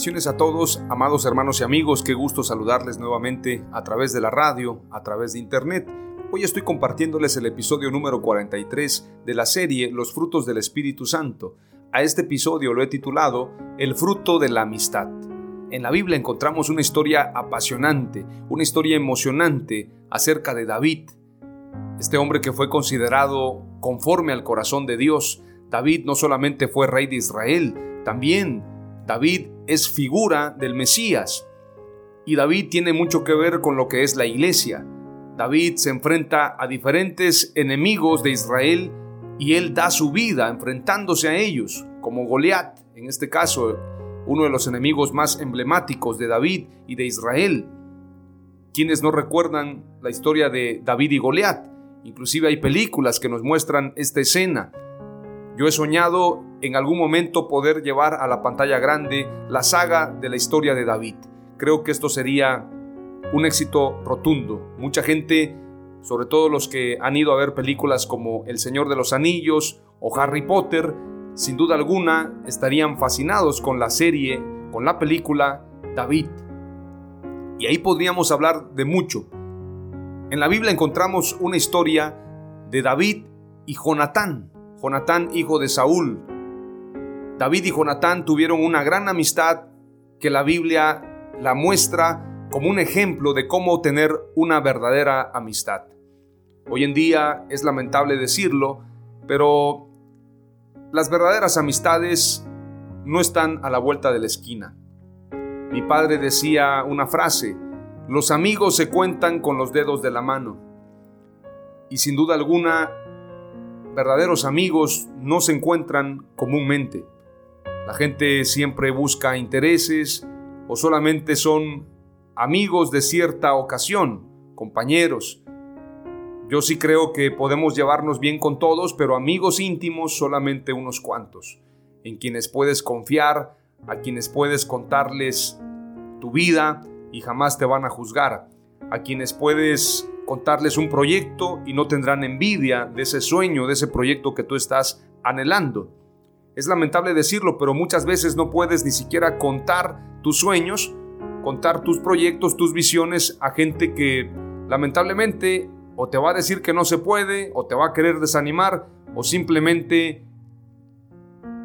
Bendiciones a todos, amados hermanos y amigos, qué gusto saludarles nuevamente a través de la radio, a través de internet. Hoy estoy compartiéndoles el episodio número 43 de la serie Los frutos del Espíritu Santo. A este episodio lo he titulado El fruto de la amistad. En la Biblia encontramos una historia apasionante, una historia emocionante acerca de David, este hombre que fue considerado conforme al corazón de Dios. David no solamente fue rey de Israel, también David es figura del Mesías y David tiene mucho que ver con lo que es la iglesia. David se enfrenta a diferentes enemigos de Israel y él da su vida enfrentándose a ellos, como Goliat, en este caso, uno de los enemigos más emblemáticos de David y de Israel. Quienes no recuerdan la historia de David y Goliat, inclusive hay películas que nos muestran esta escena. Yo he soñado en algún momento poder llevar a la pantalla grande la saga de la historia de David. Creo que esto sería un éxito rotundo. Mucha gente, sobre todo los que han ido a ver películas como El Señor de los Anillos o Harry Potter, sin duda alguna estarían fascinados con la serie, con la película David. Y ahí podríamos hablar de mucho. En la Biblia encontramos una historia de David y Jonatán. Jonatán, hijo de Saúl. David y Jonatán tuvieron una gran amistad que la Biblia la muestra como un ejemplo de cómo tener una verdadera amistad. Hoy en día es lamentable decirlo, pero las verdaderas amistades no están a la vuelta de la esquina. Mi padre decía una frase, los amigos se cuentan con los dedos de la mano. Y sin duda alguna, verdaderos amigos no se encuentran comúnmente. La gente siempre busca intereses o solamente son amigos de cierta ocasión, compañeros. Yo sí creo que podemos llevarnos bien con todos, pero amigos íntimos solamente unos cuantos, en quienes puedes confiar, a quienes puedes contarles tu vida y jamás te van a juzgar, a quienes puedes contarles un proyecto y no tendrán envidia de ese sueño, de ese proyecto que tú estás anhelando. Es lamentable decirlo, pero muchas veces no puedes ni siquiera contar tus sueños, contar tus proyectos, tus visiones a gente que lamentablemente o te va a decir que no se puede, o te va a querer desanimar, o simplemente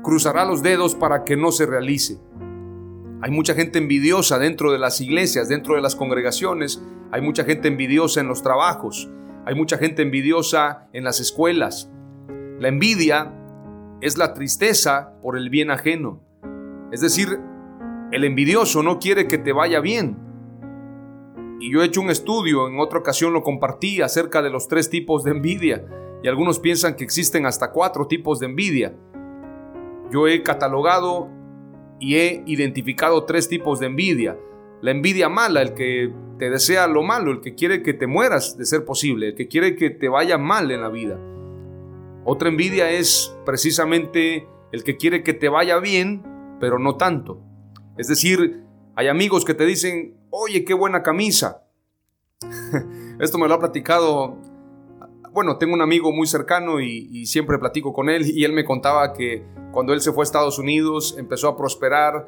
cruzará los dedos para que no se realice. Hay mucha gente envidiosa dentro de las iglesias, dentro de las congregaciones, hay mucha gente envidiosa en los trabajos, hay mucha gente envidiosa en las escuelas. La envidia es la tristeza por el bien ajeno. Es decir, el envidioso no quiere que te vaya bien. Y yo he hecho un estudio, en otra ocasión lo compartí acerca de los tres tipos de envidia. Y algunos piensan que existen hasta cuatro tipos de envidia. Yo he catalogado y he identificado tres tipos de envidia. La envidia mala, el que te desea lo malo, el que quiere que te mueras de ser posible, el que quiere que te vaya mal en la vida. Otra envidia es precisamente el que quiere que te vaya bien, pero no tanto. Es decir, hay amigos que te dicen, oye, qué buena camisa. Esto me lo ha platicado, bueno, tengo un amigo muy cercano y, siempre platico con él y él me contaba que cuando él se fue a Estados Unidos empezó a prosperar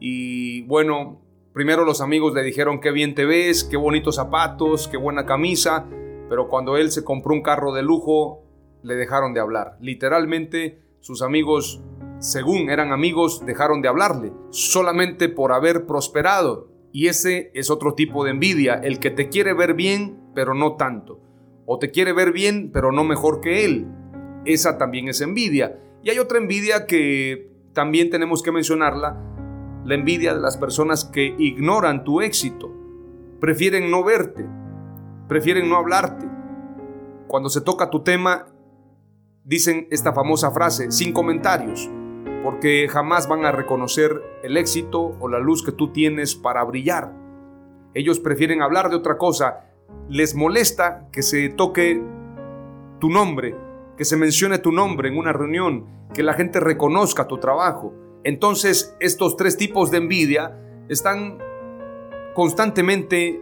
y bueno, primero los amigos le dijeron qué bien te ves, qué bonitos zapatos, qué buena camisa, pero cuando él se compró un carro de lujo, le dejaron de hablar. Literalmente sus amigos, según eran amigos, dejaron de hablarle, solamente por haber prosperado. Y ese es otro tipo de envidia, el que te quiere ver bien, pero no tanto. O te quiere ver bien, pero no mejor que él. Esa también es envidia. Y hay otra envidia que también tenemos que mencionarla, la envidia de las personas que ignoran tu éxito. Prefieren no verte, prefieren no hablarte. Cuando se toca tu tema, dicen esta famosa frase, sin comentarios, porque jamás van a reconocer el éxito o la luz que tú tienes para brillar. Ellos prefieren hablar de otra cosa, les molesta que se toque tu nombre, que se mencione tu nombre en una reunión, que la gente reconozca tu trabajo. Entonces estos tres tipos de envidia están constantemente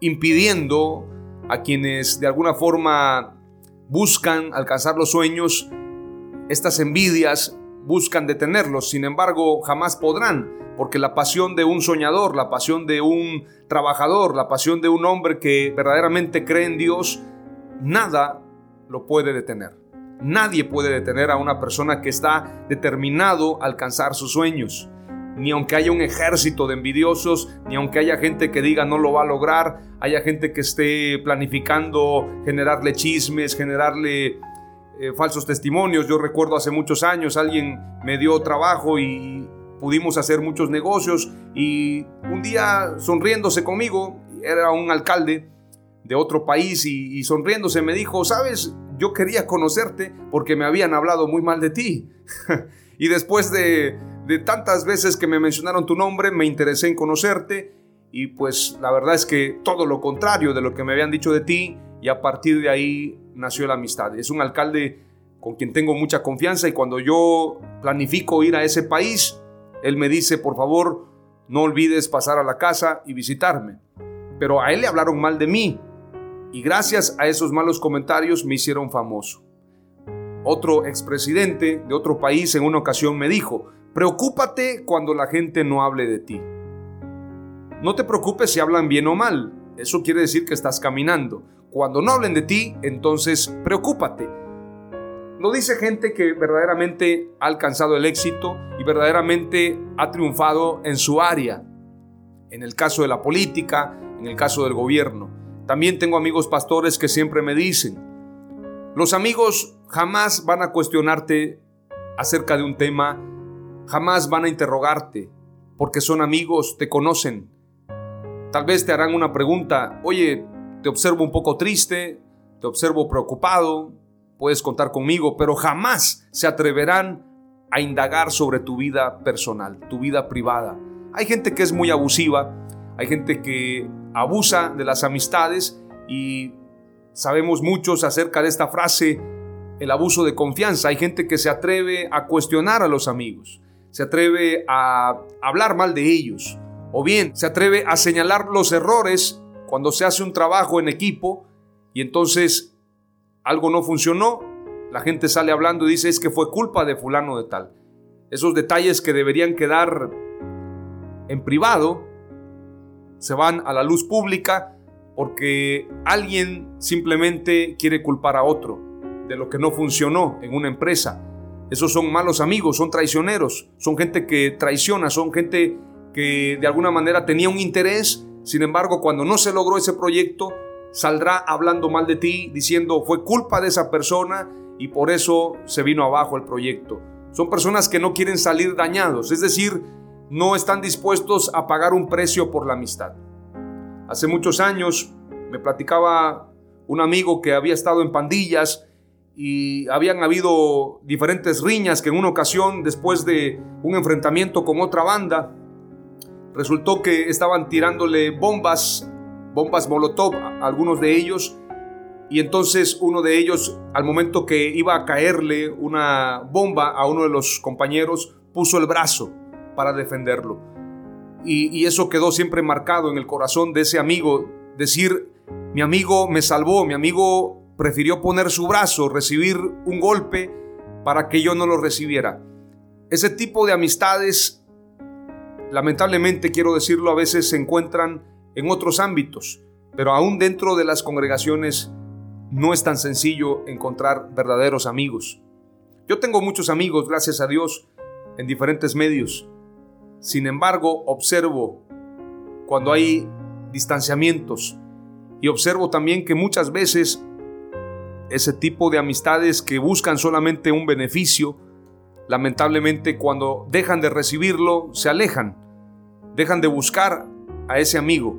impidiendo a quienes de alguna forma buscan alcanzar los sueños, estas envidias buscan detenerlos, sin embargo jamás podrán, porque la pasión de un soñador, la pasión de un trabajador, la pasión de un hombre que verdaderamente cree en Dios, nada lo puede detener. Nadie puede detener a una persona que está determinado a alcanzar sus sueños. Ni aunque haya un ejército de envidiosos, ni aunque haya gente que diga no lo va a lograr, haya gente que esté planificando generarle chismes, generarle eh, falsos testimonios. Yo recuerdo hace muchos años alguien me dio trabajo y pudimos hacer muchos negocios y un día sonriéndose conmigo, era un alcalde, de otro país y, sonriéndose me dijo, sabes, yo quería conocerte porque me habían hablado muy mal de ti. y después de, de tantas veces que me mencionaron tu nombre, me interesé en conocerte y pues la verdad es que todo lo contrario de lo que me habían dicho de ti y a partir de ahí nació la amistad. Es un alcalde con quien tengo mucha confianza y cuando yo planifico ir a ese país, él me dice, por favor, no olvides pasar a la casa y visitarme. Pero a él le hablaron mal de mí y gracias a esos malos comentarios me hicieron famoso. Otro expresidente de otro país en una ocasión me dijo, preocúpate cuando la gente no hable de ti. No te preocupes si hablan bien o mal, eso quiere decir que estás caminando. Cuando no hablen de ti, entonces preocúpate. Lo dice gente que verdaderamente ha alcanzado el éxito y verdaderamente ha triunfado en su área. En el caso de la política, en el caso del gobierno. También tengo amigos pastores que siempre me dicen, los amigos jamás van a cuestionarte acerca de un tema, jamás van a interrogarte, porque son amigos, te conocen. Tal vez te harán una pregunta, oye, te observo un poco triste, te observo preocupado, puedes contar conmigo, pero jamás se atreverán a indagar sobre tu vida personal, tu vida privada. Hay gente que es muy abusiva, hay gente que abusa de las amistades y sabemos muchos acerca de esta frase, el abuso de confianza. Hay gente que se atreve a cuestionar a los amigos, se atreve a hablar mal de ellos, o bien se atreve a señalar los errores cuando se hace un trabajo en equipo y entonces algo no funcionó, la gente sale hablando y dice es que fue culpa de fulano de tal. Esos detalles que deberían quedar en privado se van a la luz pública porque alguien simplemente quiere culpar a otro de lo que no funcionó en una empresa. Esos son malos amigos, son traicioneros, son gente que traiciona, son gente que de alguna manera tenía un interés, sin embargo cuando no se logró ese proyecto, saldrá hablando mal de ti, diciendo fue culpa de esa persona y por eso se vino abajo el proyecto. Son personas que no quieren salir dañados, es decir, no están dispuestos a pagar un precio por la amistad. Hace muchos años me platicaba un amigo que había estado en pandillas y habían habido diferentes riñas que en una ocasión, después de un enfrentamiento con otra banda, resultó que estaban tirándole bombas, bombas Molotov a algunos de ellos, y entonces uno de ellos, al momento que iba a caerle una bomba a uno de los compañeros, puso el brazo para defenderlo. Y, eso quedó siempre marcado en el corazón de ese amigo, decir, mi amigo me salvó, mi amigo prefirió poner su brazo, recibir un golpe para que yo no lo recibiera. Ese tipo de amistades lamentablemente quiero decirlo, a veces se encuentran en otros ámbitos, pero aún dentro de las congregaciones no es tan sencillo encontrar verdaderos amigos. Yo tengo muchos amigos, gracias a Dios, en diferentes medios. Sin embargo, observo cuando hay distanciamientos y observo también que muchas veces ese tipo de amistades que buscan solamente un beneficio, lamentablemente cuando dejan de recibirlo, se alejan, dejan de buscar a ese amigo,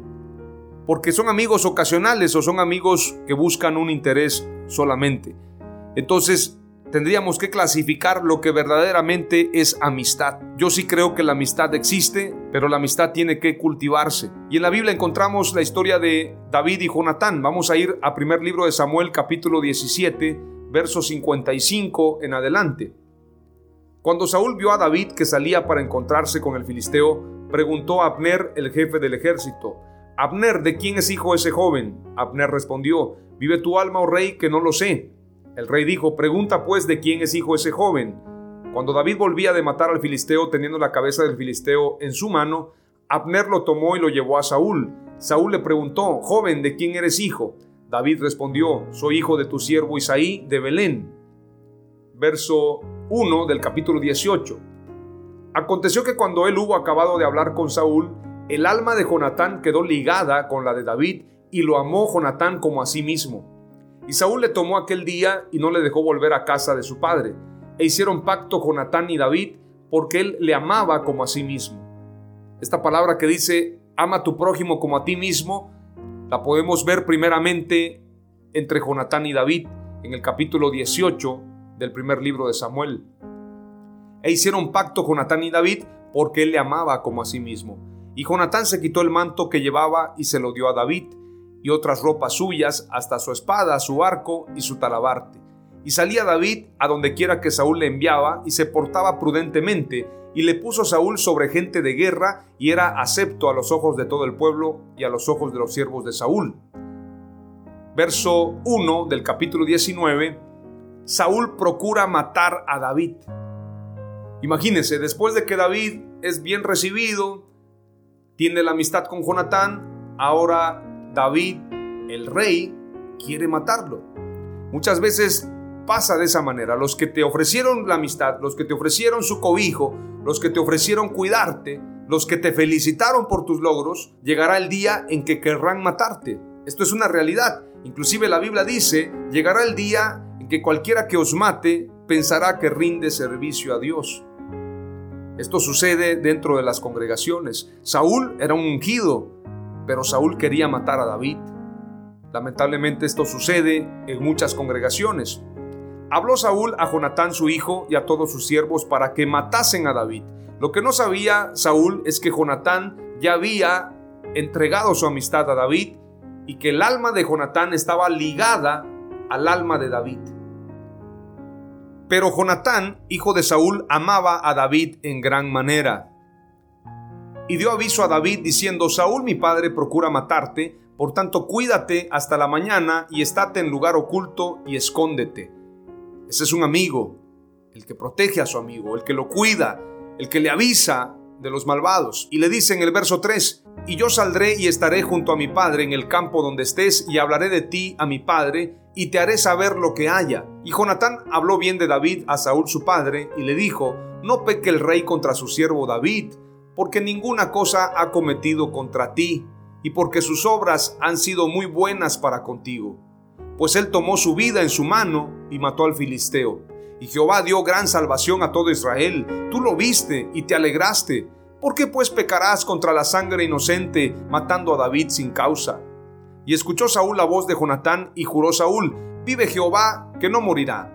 porque son amigos ocasionales o son amigos que buscan un interés solamente. Entonces, tendríamos que clasificar lo que verdaderamente es amistad. Yo sí creo que la amistad existe, pero la amistad tiene que cultivarse. Y en la Biblia encontramos la historia de David y Jonatán. Vamos a ir a primer libro de Samuel capítulo 17, verso 55 en adelante. Cuando Saúl vio a David que salía para encontrarse con el filisteo, preguntó a Abner, el jefe del ejército, Abner, ¿de quién es hijo ese joven? Abner respondió, Vive tu alma, oh rey, que no lo sé. El rey dijo, pregunta pues de quién es hijo ese joven. Cuando David volvía de matar al filisteo teniendo la cabeza del filisteo en su mano, Abner lo tomó y lo llevó a Saúl. Saúl le preguntó, joven, ¿de quién eres hijo? David respondió, soy hijo de tu siervo Isaí de Belén. Verso 1 del capítulo 18. Aconteció que cuando él hubo acabado de hablar con Saúl, el alma de Jonatán quedó ligada con la de David y lo amó Jonatán como a sí mismo. Y Saúl le tomó aquel día y no le dejó volver a casa de su padre. E hicieron pacto con Natán y David porque él le amaba como a sí mismo. Esta palabra que dice, ama a tu prójimo como a ti mismo, la podemos ver primeramente entre Jonatán y David en el capítulo 18 del primer libro de Samuel. E hicieron pacto Jonatán y David porque él le amaba como a sí mismo. Y Jonatán se quitó el manto que llevaba y se lo dio a David y otras ropas suyas, hasta su espada, su arco y su talabarte. Y salía David a donde quiera que Saúl le enviaba, y se portaba prudentemente, y le puso Saúl sobre gente de guerra, y era acepto a los ojos de todo el pueblo y a los ojos de los siervos de Saúl. Verso 1 del capítulo 19, Saúl procura matar a David. Imagínense, después de que David es bien recibido, tiene la amistad con Jonatán, ahora David, el rey, quiere matarlo. Muchas veces pasa de esa manera. Los que te ofrecieron la amistad, los que te ofrecieron su cobijo, los que te ofrecieron cuidarte, los que te felicitaron por tus logros, llegará el día en que querrán matarte. Esto es una realidad. Inclusive la Biblia dice, llegará el día que cualquiera que os mate pensará que rinde servicio a Dios. Esto sucede dentro de las congregaciones. Saúl era un ungido, pero Saúl quería matar a David. Lamentablemente esto sucede en muchas congregaciones. Habló Saúl a Jonatán su hijo y a todos sus siervos para que matasen a David. Lo que no sabía Saúl es que Jonatán ya había entregado su amistad a David y que el alma de Jonatán estaba ligada al alma de David. Pero Jonatán, hijo de Saúl, amaba a David en gran manera y dio aviso a David diciendo, Saúl mi padre procura matarte, por tanto cuídate hasta la mañana y estate en lugar oculto y escóndete. Ese es un amigo, el que protege a su amigo, el que lo cuida, el que le avisa de los malvados. Y le dice en el verso 3, y yo saldré y estaré junto a mi padre en el campo donde estés y hablaré de ti a mi padre y te haré saber lo que haya. Y Jonatán habló bien de David a Saúl su padre y le dijo, no peque el rey contra su siervo David, porque ninguna cosa ha cometido contra ti, y porque sus obras han sido muy buenas para contigo. Pues él tomó su vida en su mano y mató al filisteo. Y Jehová dio gran salvación a todo Israel. Tú lo viste y te alegraste. ¿Por qué pues pecarás contra la sangre inocente, matando a David sin causa? Y escuchó Saúl la voz de Jonatán y juró Saúl, vive Jehová, que no morirá.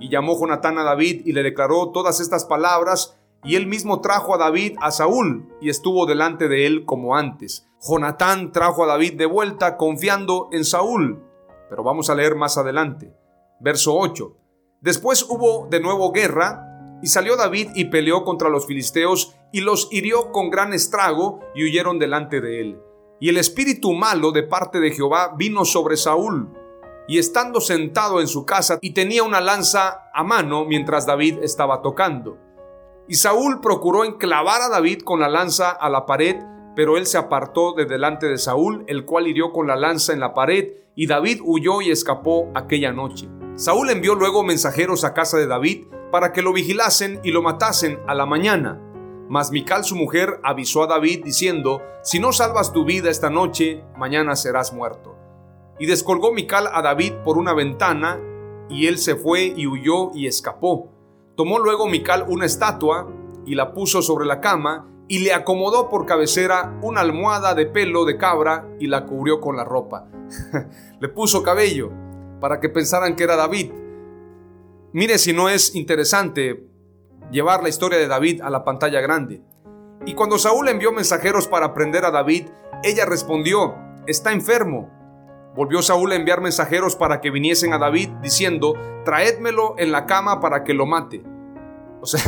Y llamó Jonatán a David y le declaró todas estas palabras y él mismo trajo a David a Saúl y estuvo delante de él como antes. Jonatán trajo a David de vuelta confiando en Saúl. Pero vamos a leer más adelante. Verso 8. Después hubo de nuevo guerra y salió David y peleó contra los filisteos y los hirió con gran estrago y huyeron delante de él. Y el espíritu malo de parte de Jehová vino sobre Saúl. Y estando sentado en su casa y tenía una lanza a mano mientras David estaba tocando. Y Saúl procuró enclavar a David con la lanza a la pared, pero él se apartó de delante de Saúl, el cual hirió con la lanza en la pared, y David huyó y escapó aquella noche. Saúl envió luego mensajeros a casa de David para que lo vigilasen y lo matasen a la mañana. Mas Mical su mujer avisó a David diciendo, Si no salvas tu vida esta noche, mañana serás muerto. Y descolgó Mical a David por una ventana, y él se fue y huyó y escapó. Tomó luego Mical una estatua y la puso sobre la cama, y le acomodó por cabecera una almohada de pelo de cabra y la cubrió con la ropa. le puso cabello para que pensaran que era David. Mire si no es interesante llevar la historia de David a la pantalla grande. Y cuando Saúl envió mensajeros para prender a David, ella respondió, está enfermo. Volvió Saúl a enviar mensajeros para que viniesen a David, diciendo, traédmelo en la cama para que lo mate. O sea,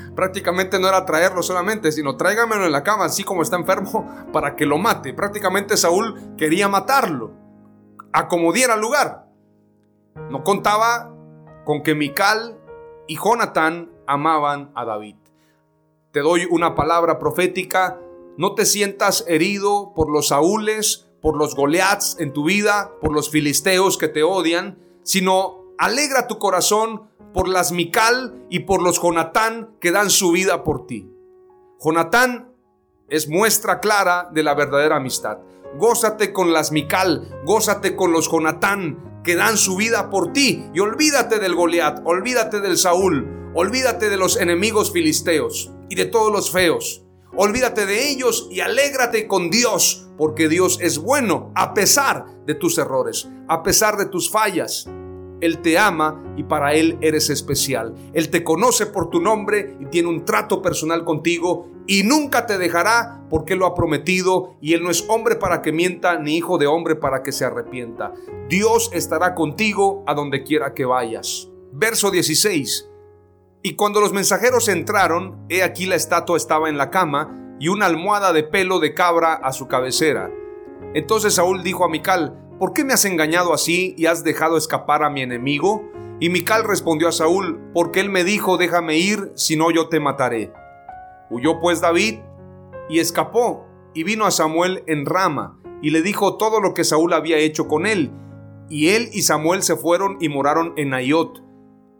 prácticamente no era traerlo solamente, sino tráigamelo en la cama, así como está enfermo, para que lo mate. Prácticamente Saúl quería matarlo, acomodiera lugar. No contaba con que Mical y Jonatán amaban a David. Te doy una palabra profética, no te sientas herido por los Saúles, por los Goliaths en tu vida, por los filisteos que te odian, sino alegra tu corazón por las Mical y por los Jonatán que dan su vida por ti. Jonatán es muestra clara de la verdadera amistad. Gózate con las Mical, gózate con los Jonatán que dan su vida por ti y olvídate del Goliat, olvídate del Saúl, Olvídate de los enemigos filisteos y de todos los feos. Olvídate de ellos y alégrate con Dios, porque Dios es bueno a pesar de tus errores, a pesar de tus fallas. Él te ama y para Él eres especial. Él te conoce por tu nombre y tiene un trato personal contigo y nunca te dejará porque lo ha prometido y Él no es hombre para que mienta ni hijo de hombre para que se arrepienta. Dios estará contigo a donde quiera que vayas. Verso 16. Y cuando los mensajeros entraron, he aquí la estatua estaba en la cama y una almohada de pelo de cabra a su cabecera. Entonces Saúl dijo a Mical, ¿por qué me has engañado así y has dejado escapar a mi enemigo? Y Mical respondió a Saúl, porque él me dijo, déjame ir, si no yo te mataré. Huyó pues David y escapó, y vino a Samuel en Rama, y le dijo todo lo que Saúl había hecho con él. Y él y Samuel se fueron y moraron en Nayot.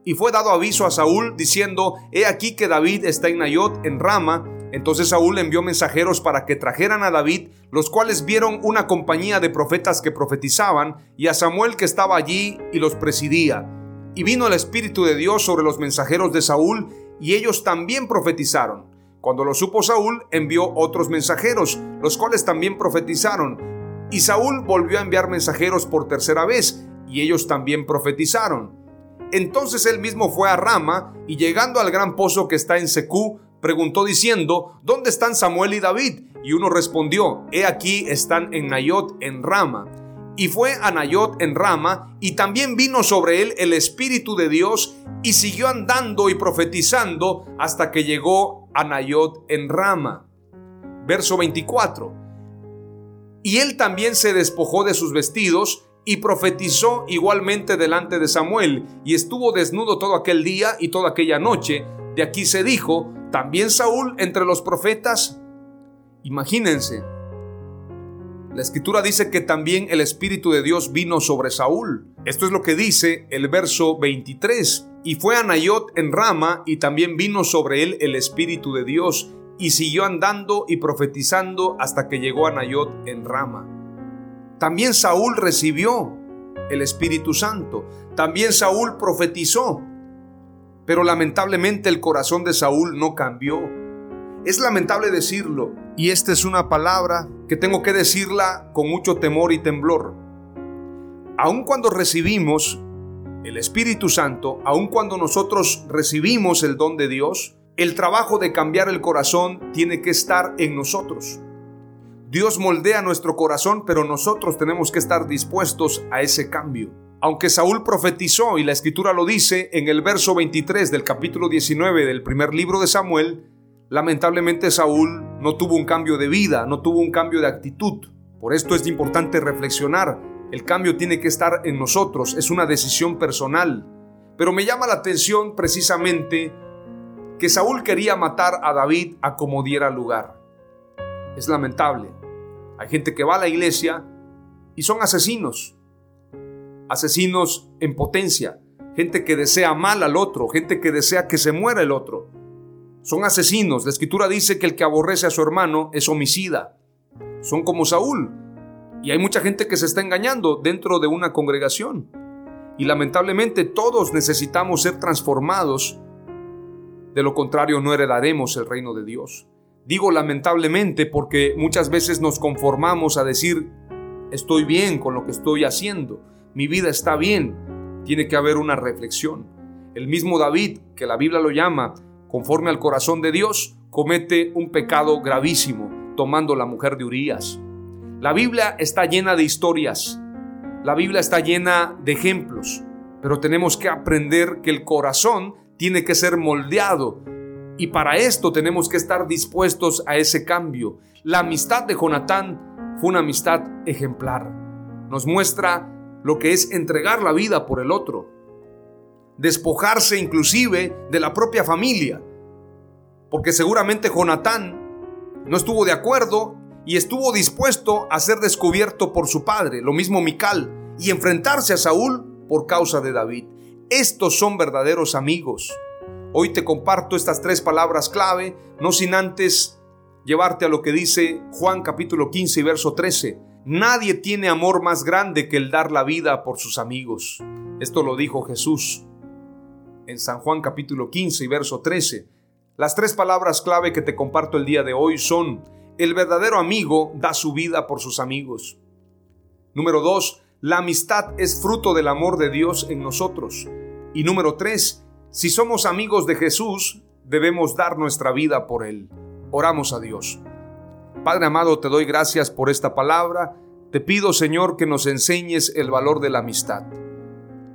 Y fue dado aviso a Saúl diciendo, he aquí que David está en Nayot, en Rama. Entonces Saúl envió mensajeros para que trajeran a David, los cuales vieron una compañía de profetas que profetizaban, y a Samuel que estaba allí y los presidía. Y vino el Espíritu de Dios sobre los mensajeros de Saúl, y ellos también profetizaron. Cuando lo supo Saúl, envió otros mensajeros, los cuales también profetizaron. Y Saúl volvió a enviar mensajeros por tercera vez, y ellos también profetizaron. Entonces él mismo fue a Rama y llegando al gran pozo que está en Secú, preguntó diciendo, ¿dónde están Samuel y David? Y uno respondió, he aquí están en Nayot en Rama. Y fue a Nayot en Rama, y también vino sobre él el Espíritu de Dios, y siguió andando y profetizando hasta que llegó a Nayot en Rama. Verso 24. Y él también se despojó de sus vestidos, y profetizó igualmente delante de Samuel, y estuvo desnudo todo aquel día y toda aquella noche. De aquí se dijo, también Saúl entre los profetas. Imagínense, la escritura dice que también el Espíritu de Dios vino sobre Saúl. Esto es lo que dice el verso 23. Y fue a Nayot en Rama, y también vino sobre él el Espíritu de Dios, y siguió andando y profetizando hasta que llegó a Nayot en Rama. También Saúl recibió el Espíritu Santo. También Saúl profetizó. Pero lamentablemente el corazón de Saúl no cambió. Es lamentable decirlo, y esta es una palabra que tengo que decirla con mucho temor y temblor. Aun cuando recibimos el Espíritu Santo, aun cuando nosotros recibimos el don de Dios, el trabajo de cambiar el corazón tiene que estar en nosotros. Dios moldea nuestro corazón, pero nosotros tenemos que estar dispuestos a ese cambio. Aunque Saúl profetizó, y la escritura lo dice en el verso 23 del capítulo 19 del primer libro de Samuel, lamentablemente Saúl no tuvo un cambio de vida, no tuvo un cambio de actitud. Por esto es importante reflexionar. El cambio tiene que estar en nosotros, es una decisión personal. Pero me llama la atención precisamente que Saúl quería matar a David a como diera lugar. Es lamentable. Hay gente que va a la iglesia y son asesinos. Asesinos en potencia. Gente que desea mal al otro. Gente que desea que se muera el otro. Son asesinos. La escritura dice que el que aborrece a su hermano es homicida. Son como Saúl. Y hay mucha gente que se está engañando dentro de una congregación. Y lamentablemente todos necesitamos ser transformados. De lo contrario no heredaremos el reino de Dios. Digo lamentablemente porque muchas veces nos conformamos a decir, estoy bien con lo que estoy haciendo, mi vida está bien. Tiene que haber una reflexión. El mismo David, que la Biblia lo llama conforme al corazón de Dios, comete un pecado gravísimo tomando la mujer de Urías. La Biblia está llena de historias, la Biblia está llena de ejemplos, pero tenemos que aprender que el corazón tiene que ser moldeado y para esto tenemos que estar dispuestos a ese cambio. La amistad de Jonatán fue una amistad ejemplar. Nos muestra lo que es entregar la vida por el otro. Despojarse inclusive de la propia familia. Porque seguramente Jonatán no estuvo de acuerdo y estuvo dispuesto a ser descubierto por su padre, lo mismo Mical, y enfrentarse a Saúl por causa de David. Estos son verdaderos amigos. Hoy te comparto estas tres palabras clave, no sin antes llevarte a lo que dice Juan capítulo 15 y verso 13. Nadie tiene amor más grande que el dar la vida por sus amigos. Esto lo dijo Jesús en San Juan capítulo 15 y verso 13. Las tres palabras clave que te comparto el día de hoy son, el verdadero amigo da su vida por sus amigos. Número 2, la amistad es fruto del amor de Dios en nosotros. Y número 3, si somos amigos de Jesús, debemos dar nuestra vida por Él. Oramos a Dios. Padre amado, te doy gracias por esta palabra. Te pido, Señor, que nos enseñes el valor de la amistad.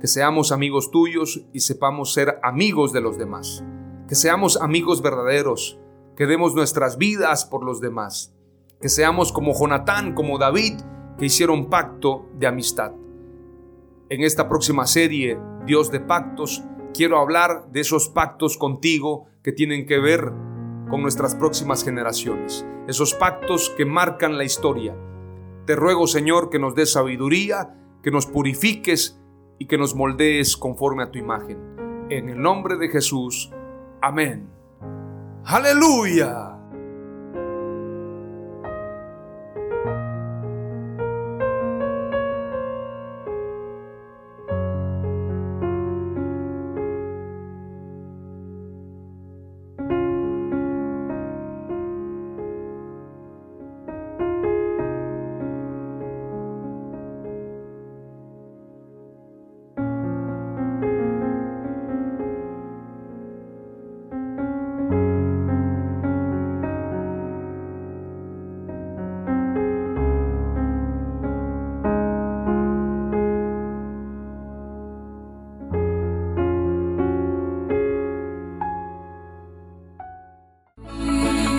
Que seamos amigos tuyos y sepamos ser amigos de los demás. Que seamos amigos verdaderos. Que demos nuestras vidas por los demás. Que seamos como Jonatán, como David, que hicieron pacto de amistad. En esta próxima serie, Dios de Pactos, quiero hablar de esos pactos contigo que tienen que ver con nuestras próximas generaciones, esos pactos que marcan la historia. Te ruego, Señor, que nos des sabiduría, que nos purifiques y que nos moldees conforme a tu imagen. En el nombre de Jesús. Amén. Aleluya.